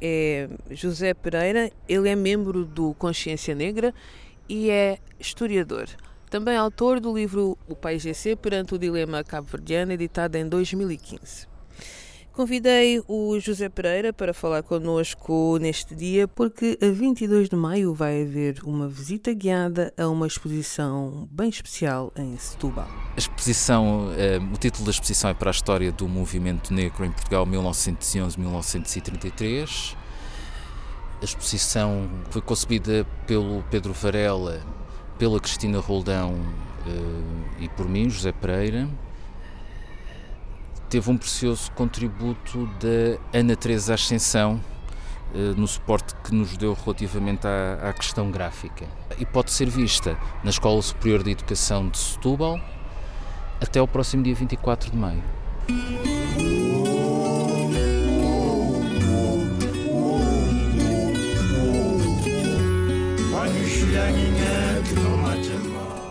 é José Pereira. Ele é membro do Consciência Negra e é historiador. Também autor do livro O Pai GC perante o Dilema Cabo-Verdiano, editado em 2015. Convidei o José Pereira para falar connosco neste dia, porque a 22 de maio vai haver uma visita guiada a uma exposição bem especial em Setúbal. A exposição, eh, o título da exposição é para a história do movimento negro em Portugal 1911-1933. A exposição foi concebida pelo Pedro Varela, pela Cristina Roldão eh, e por mim, José Pereira teve um precioso contributo da Ana Teresa Ascensão eh, no suporte que nos deu relativamente à, à, questão gráfica. E pode ser vista na Escola Superior de Educação de Setúbal até o próximo dia 24 de maio.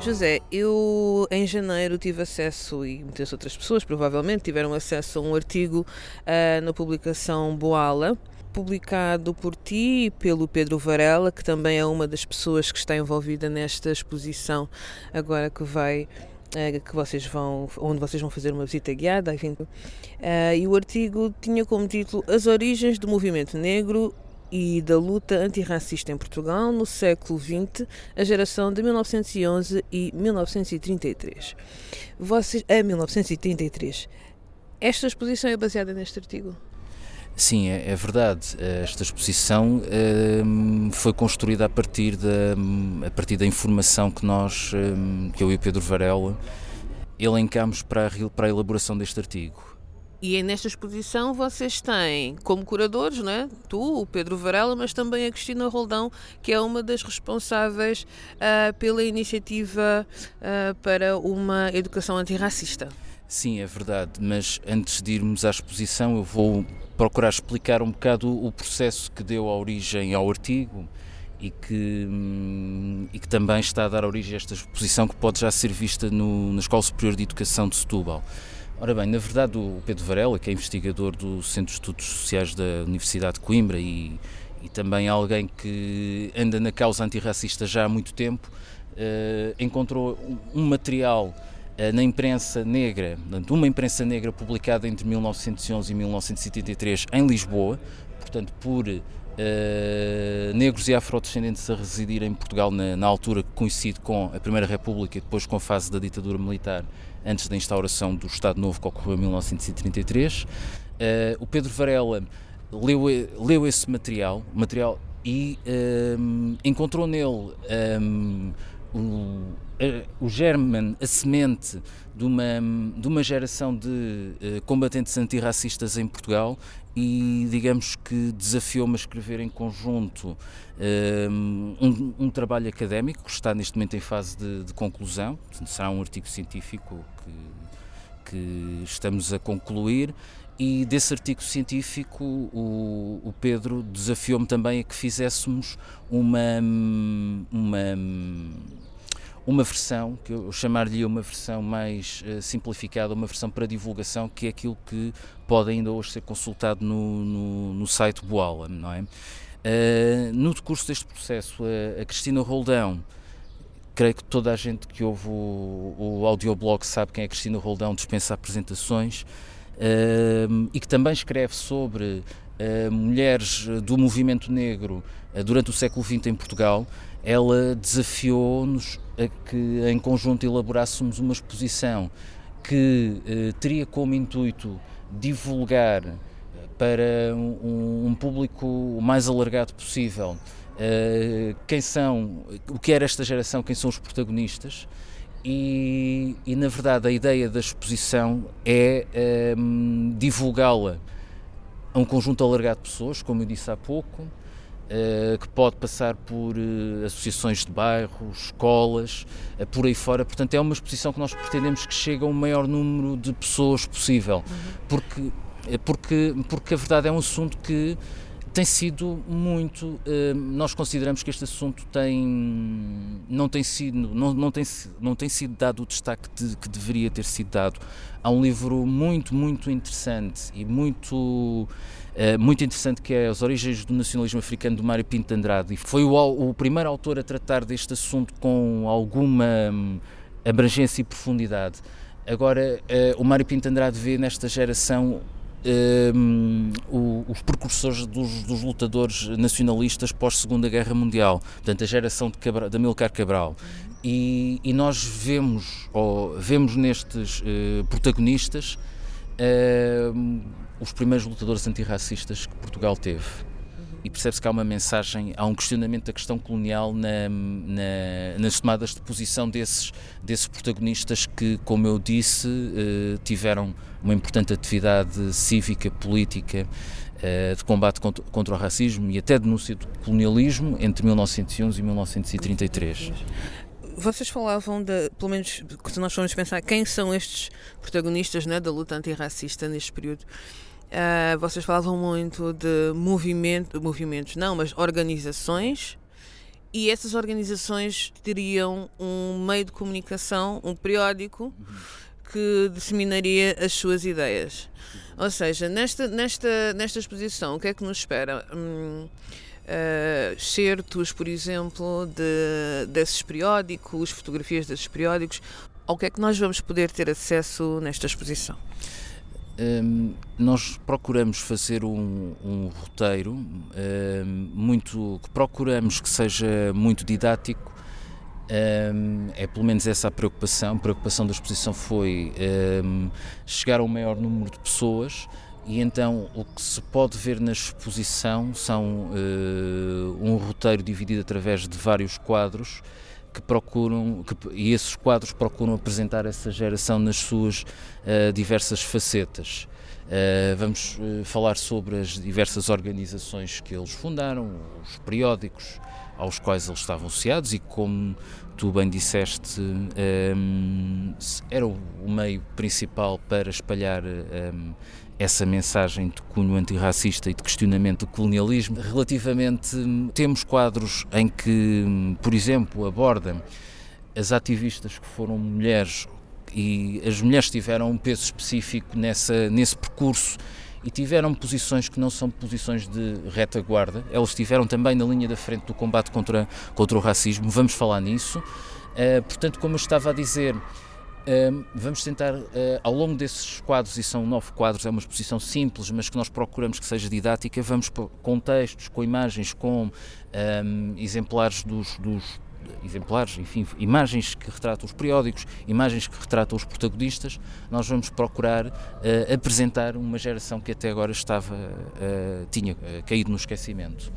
José, eu em janeiro tive acesso, e muitas outras pessoas provavelmente tiveram acesso a um artigo uh, na publicação Boala, publicado por ti e pelo Pedro Varela, que também é uma das pessoas que está envolvida nesta exposição agora que vai uh, que vocês vão onde vocês vão fazer uma visita guiada, enfim. Uh, e o artigo tinha como título As origens do movimento negro e da luta antirracista em Portugal no século XX, a geração de 1911 e 1933. Vocês, a 1933. Esta exposição é baseada neste artigo? Sim, é, é verdade. Esta exposição um, foi construída a partir, da, a partir da informação que nós, um, que eu e o Pedro Varela, elencámos para a, para a elaboração deste artigo. E nesta exposição vocês têm como curadores, né? tu, o Pedro Varela, mas também a Cristina Roldão, que é uma das responsáveis uh, pela iniciativa uh, para uma educação antirracista. Sim, é verdade, mas antes de irmos à exposição, eu vou procurar explicar um bocado o processo que deu a origem ao artigo e que, hum, e que também está a dar origem a esta exposição que pode já ser vista no, na Escola Superior de Educação de Setúbal. Ora bem, na verdade o Pedro Varela, que é investigador do Centro de Estudos Sociais da Universidade de Coimbra e, e também alguém que anda na causa antirracista já há muito tempo, uh, encontrou um material uh, na imprensa negra, uma imprensa negra publicada entre 1911 e 1973 em Lisboa, portanto por uh, negros e afrodescendentes a residir em Portugal na, na altura que coincide com a Primeira República e depois com a fase da ditadura militar antes da instauração do Estado Novo que ocorreu em 1933. Uh, eh, o Pedro Varela leu, leu esse material, material e um, eh, encontrou nele um, o, o germen, a semente de uma, de uma geração de uh, combatentes antirracistas em Portugal e digamos que desafiou-me a escrever em conjunto um, um, trabalho académico que está neste momento em fase de, de conclusão, será um artigo científico que, que estamos a concluir. E desse artigo científico o, o Pedro desafiou-me também a que fizéssemos uma, uma uma versão, que eu chamar-lhe uma versão mais uh, simplificada, uma versão para divulgação, que é aquilo que pode ainda hoje ser consultado no, no, no site Boala, não é? Uh, no decurso deste processo, a, a, Cristina Roldão, creio que toda a gente que ouve o, o audioblog sabe quem é Cristina Roldão, dispensa apresentações, uh, e que também escreve sobre mulheres do movimento negro durante o século XX em Portugal, ela desafiou-nos a que em conjunto elaborássemos uma exposição que eh, teria como intuito divulgar para um, um público o mais alargado possível eh, quem são, o que era esta geração, quem são os protagonistas e, e na verdade a ideia da exposição é ehm, divulgá-la a um conjunto alargado de pessoas, como eu disse há pouco, Uh, que pode passar por uh, associações de bairros, escolas, uh, por aí fora. Portanto, é uma exposição que nós pretendemos que chegue a um maior número de pessoas possível, uhum. porque, porque, porque a verdade é um assunto que tem sido muito. nós consideramos que este assunto tem, não, tem sido, não, não, tem, não tem sido dado o destaque de, que deveria ter sido dado. Há um livro muito, muito interessante e muito eh, muito interessante que é As Origens do Nacionalismo Africano do Mário Pinto de Andrade. E foi o, o primeiro autor a tratar deste assunto com alguma hum, abrangência e profundidade. Agora, uh, o Mário Pinto de Andrade vê nesta geração um, o, os precursores dos, dos, lutadores nacionalistas pós-Segunda Guerra Mundial, portanto, a geração de, Cabral, Amilcar Cabral. E, e, nós vemos, ou, vemos nestes uh, protagonistas uh, os primeiros lutadores antirracistas que Portugal teve. E percebe-se que há uma mensagem, há um questionamento da questão colonial na, na, nas tomadas de posição desses, desses protagonistas que, como eu disse, eh, tiveram uma importante atividade cívica, política, eh, de combate contra, contra, o racismo e até denúncia do colonialismo entre 1911 e 1933 vocês falavam de, pelo menos se nós formos pensar quem são estes protagonistas né, da luta antirracista neste período, uh, vocês falavam muito de movimento, movimentos, não, mas organizações, e essas organizações teriam um meio de comunicação, um periódico, que disseminaria as suas ideias. Ou seja, nesta, nesta, nesta exposição, o que é que nos espera? Hum, uh, certos, por exemplo, de, desses periódicos, fotografias desses periódicos. Ao que é que nós vamos poder ter acesso nesta exposição? Um, nós procuramos fazer um, um roteiro um, muito que procuramos que seja muito didático. É pelo menos essa a preocupação. A preocupação da exposição foi chegar a um maior número de pessoas e então o que se pode ver na exposição são uh, um roteiro dividido através de vários quadros que procuram, que, e esses quadros procuram apresentar essa geração nas suas uh, diversas facetas. Uh, vamos falar sobre as diversas organizações que eles fundaram, os periódicos aos quais eles estavam associados e como tu bem disseste, um, era o meio principal para espalhar um, essa mensagem de cunho antirracista e de questionamento do colonialismo. Relativamente, temos quadros em que, por exemplo, abordam as ativistas que foram mulheres e as mulheres tiveram um peso específico nessa, nesse percurso e tiveram posições que não são posições de retaguarda, elas estiveram também na linha da frente do combate contra, contra o racismo, vamos falar nisso. Uh, portanto, como eu estava a dizer, vamos tentar, uh, ao longo desses quadros, e são nove quadros, é uma exposição simples, mas que nós procuramos que seja didática, vamos com textos, com imagens, com um, exemplares dos, dos exemplares, enfim, imagens que retratam os periódicos, imagens que retratam os protagonistas, nós vamos procurar uh, apresentar uma geração que até agora estava, uh, tinha uh, caído no esquecimento.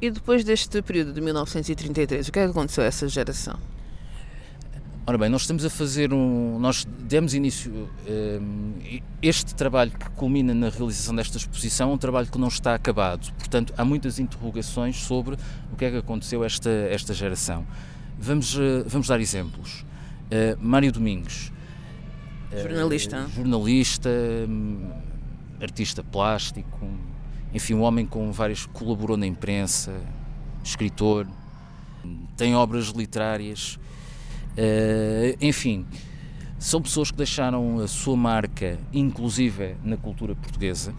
E depois deste período de 1933, o que é que aconteceu a essa geração? Ora bem, nós estamos a fazer um. Nós demos início. Um, este trabalho que culmina na realização desta exposição é um trabalho que não está acabado. Portanto, há muitas interrogações sobre o que é que aconteceu a esta, esta geração. Vamos, uh, vamos dar exemplos. Uh, Mário Domingos. Jornalista. Uh, jornalista, um, artista plástico, enfim, um homem com várias. colaborou na imprensa, escritor, tem obras literárias Uh, enfim, são pessoas que deixaram a sua marca, inclusive na cultura portuguesa.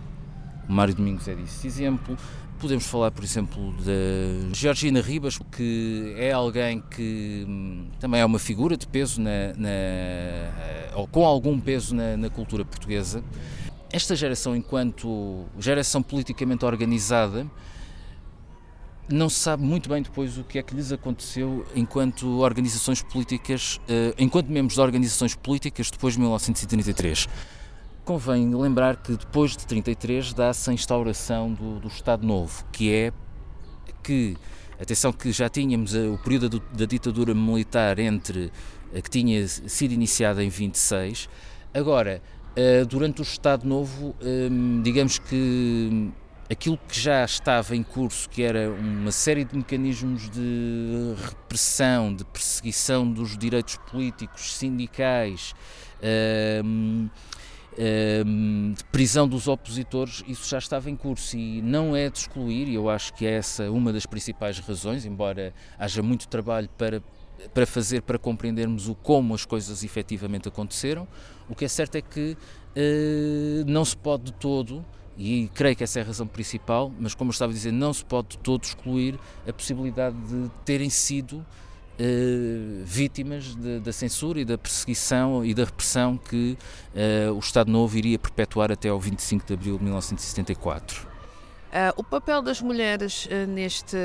O Mário Domingos é disso exemplo. Podemos falar, por exemplo, da Georgina Ribas, que é alguém que hum, também é uma figura de peso, na, na eh, ou com algum peso na, na cultura portuguesa. Esta geração, enquanto geração politicamente organizada, não se sabe muito bem depois o que é que lhes aconteceu enquanto organizações políticas, uh, enquanto membros de organizações políticas depois de 1933. Convém lembrar que depois de 33 dá-se a instauração do, do Estado Novo, que é que, atenção que já tínhamos uh, o período da, ditadura militar entre uh, que tinha sido iniciada em 26, agora durante o Estado Novo, digamos que aquilo que já estava em curso, que era uma série de mecanismos de repressão, de perseguição dos direitos políticos, sindicais, ehm, ehm, de prisão dos opositores, isso já estava em curso e não é de excluir, e eu acho que é essa uma das principais razões, embora haja muito trabalho para para fazer para compreendermos o como as coisas efetivamente aconteceram. O que é certo é que uh, não se pode de todo e creio que essa é a razão principal, mas como eu estava a dizer, não se pode de todo excluir a possibilidade de terem sido uh, vítimas de, da censura e da perseguição e da repressão que uh, o Estado Novo iria perpetuar até ao 25 de abril de 1974. Uh, o papel das mulheres neste,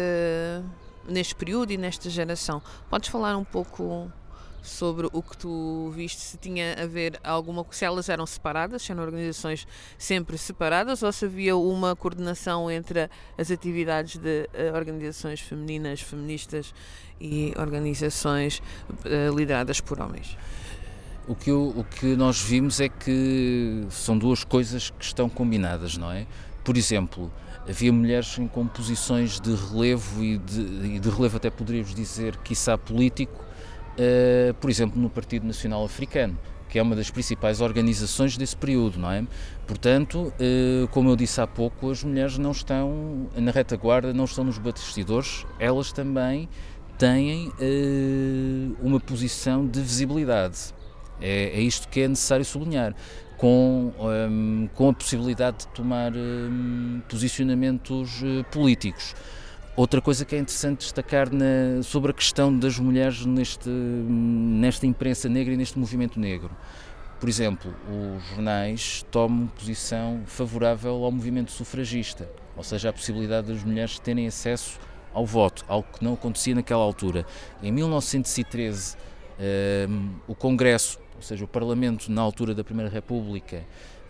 neste período e nesta geração, podes falar um pouco sobre o que tu viste, se tinha a ver alguma, se elas eram separadas, se eram organizações sempre separadas ou se havia uma coordenação entre as atividades de uh, organizações femininas, feministas e organizações uh, lideradas por homens. O que, eu, o que nós vimos é que são duas coisas que estão combinadas, não é? Por exemplo, havia mulheres em composições de relevo e de, e de relevo até poderíamos dizer, quiçá político, uh, por exemplo, no Partido Nacional Africano, que é uma das principais organizações desse período, não é? Portanto, uh, como eu disse há pouco, as mulheres não estão na retaguarda, não estão nos bastidores, elas também têm uh, uma posição de visibilidade. É, é, isto que é necessário sublinhar. Com, um, com a possibilidade de tomar um, posicionamentos políticos. Outra coisa que é interessante destacar na, sobre a questão das mulheres neste, nesta imprensa negra e neste movimento negro. Por exemplo, os jornais tomam posição favorável ao movimento sufragista, ou seja, a possibilidade das mulheres terem acesso ao voto, algo que não acontecia naquela altura. Em 1913, um, ehm, o Congresso, ou seja, o Parlamento, na altura da Primeira República,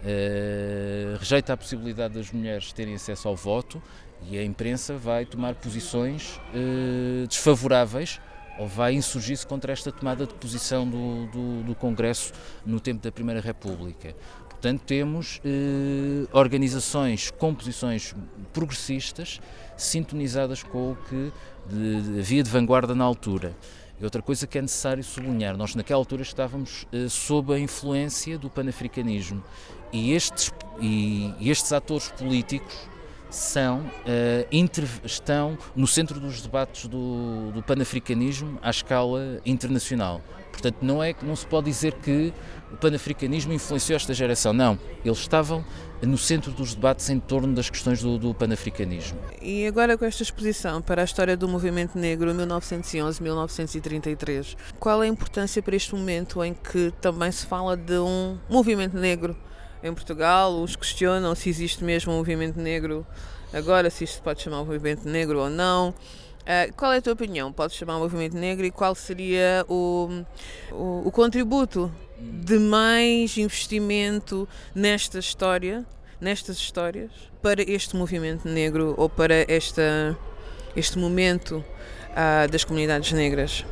uh, rejeita a possibilidade das mulheres terem acesso ao voto e a imprensa vai tomar posições eh, desfavoráveis ou vai insurgir-se contra esta tomada de posição do, do, do, Congresso no tempo da Primeira República. Portanto, temos eh, organizações com posições progressistas sintonizadas com o que de, havia de vanguarda na altura. E outra coisa que é necessário sublinhar, nós naquela altura estávamos eh, sob a influência do panafricanismo e estes, e estes atores políticos são, uh, estão no centro dos debates do, do panafricanismo à escala internacional. Portanto, não é não se pode dizer que o panafricanismo influenciou esta geração. Não, eles estavam no centro dos debates em torno das questões do, do panafricanismo. E agora com esta exposição para a história do movimento negro 1911-1933, qual é a importância para este momento em que também se fala de um movimento negro em Portugal, uns questionam se existe mesmo um movimento negro agora, se isto pode chamar movimento negro ou não. Uh, qual é a tua opinião? Pode chamar movimento negro e qual seria o, o, o contributo de mais investimento nesta história, nestas histórias, para este movimento negro ou para esta, este momento uh, das comunidades negras?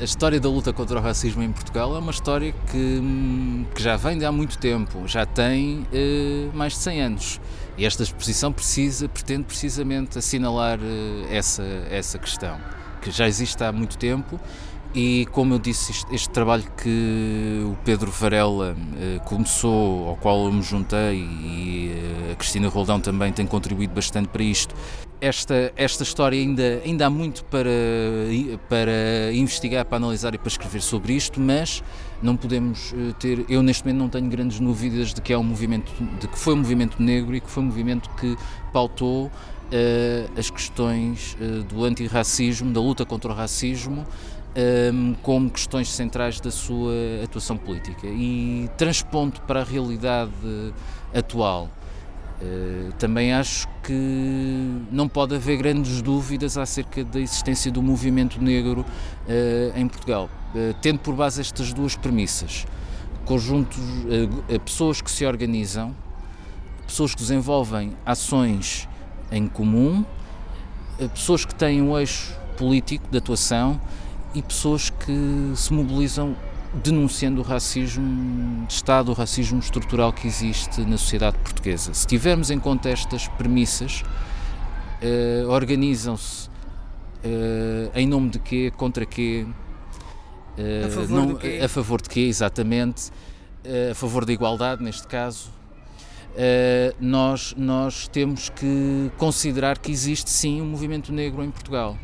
A história da luta contra o racismo em Portugal é uma história que, que já vem de há muito tempo, já tem eh, mais de 100 anos. E esta exposição precisa, pretende precisamente assinalar eh, essa, essa questão, que já existe há muito tempo e, como eu disse, este, este trabalho que o Pedro Varela eh, começou, ao qual eu me juntei, e eh, a Cristina Roldão também tem contribuído bastante para isto, esta, esta história ainda, ainda há muito para, para investigar, para analisar e para escrever sobre isto, mas não podemos eh, ter. Eu, neste momento, não tenho grandes dúvidas de que é um movimento, de que foi um movimento negro e que foi um movimento que pautou uh, as questões uh, do antirracismo, da luta contra o racismo. Um, ehm, como questões centrais da sua atuação política e transpondo para a realidade atual eh, também acho que não pode haver grandes dúvidas acerca da existência do movimento negro uh, em Portugal, uh, tendo por base estas duas premissas: conjuntos, pessoas que se organizam, pessoas que desenvolvem ações em comum, pessoas que têm um eixo político de atuação e pessoas que se mobilizam denunciando o racismo de Estado, o racismo estrutural que existe na sociedade portuguesa. Se tivermos em conta estas premissas, uh, organizam-se uh, em nome de quê, contra quê, uh, a, favor não, quê? a favor de quê, exatamente, a favor da igualdade, neste caso. nós, nós temos que considerar que existe sim um movimento negro em Portugal.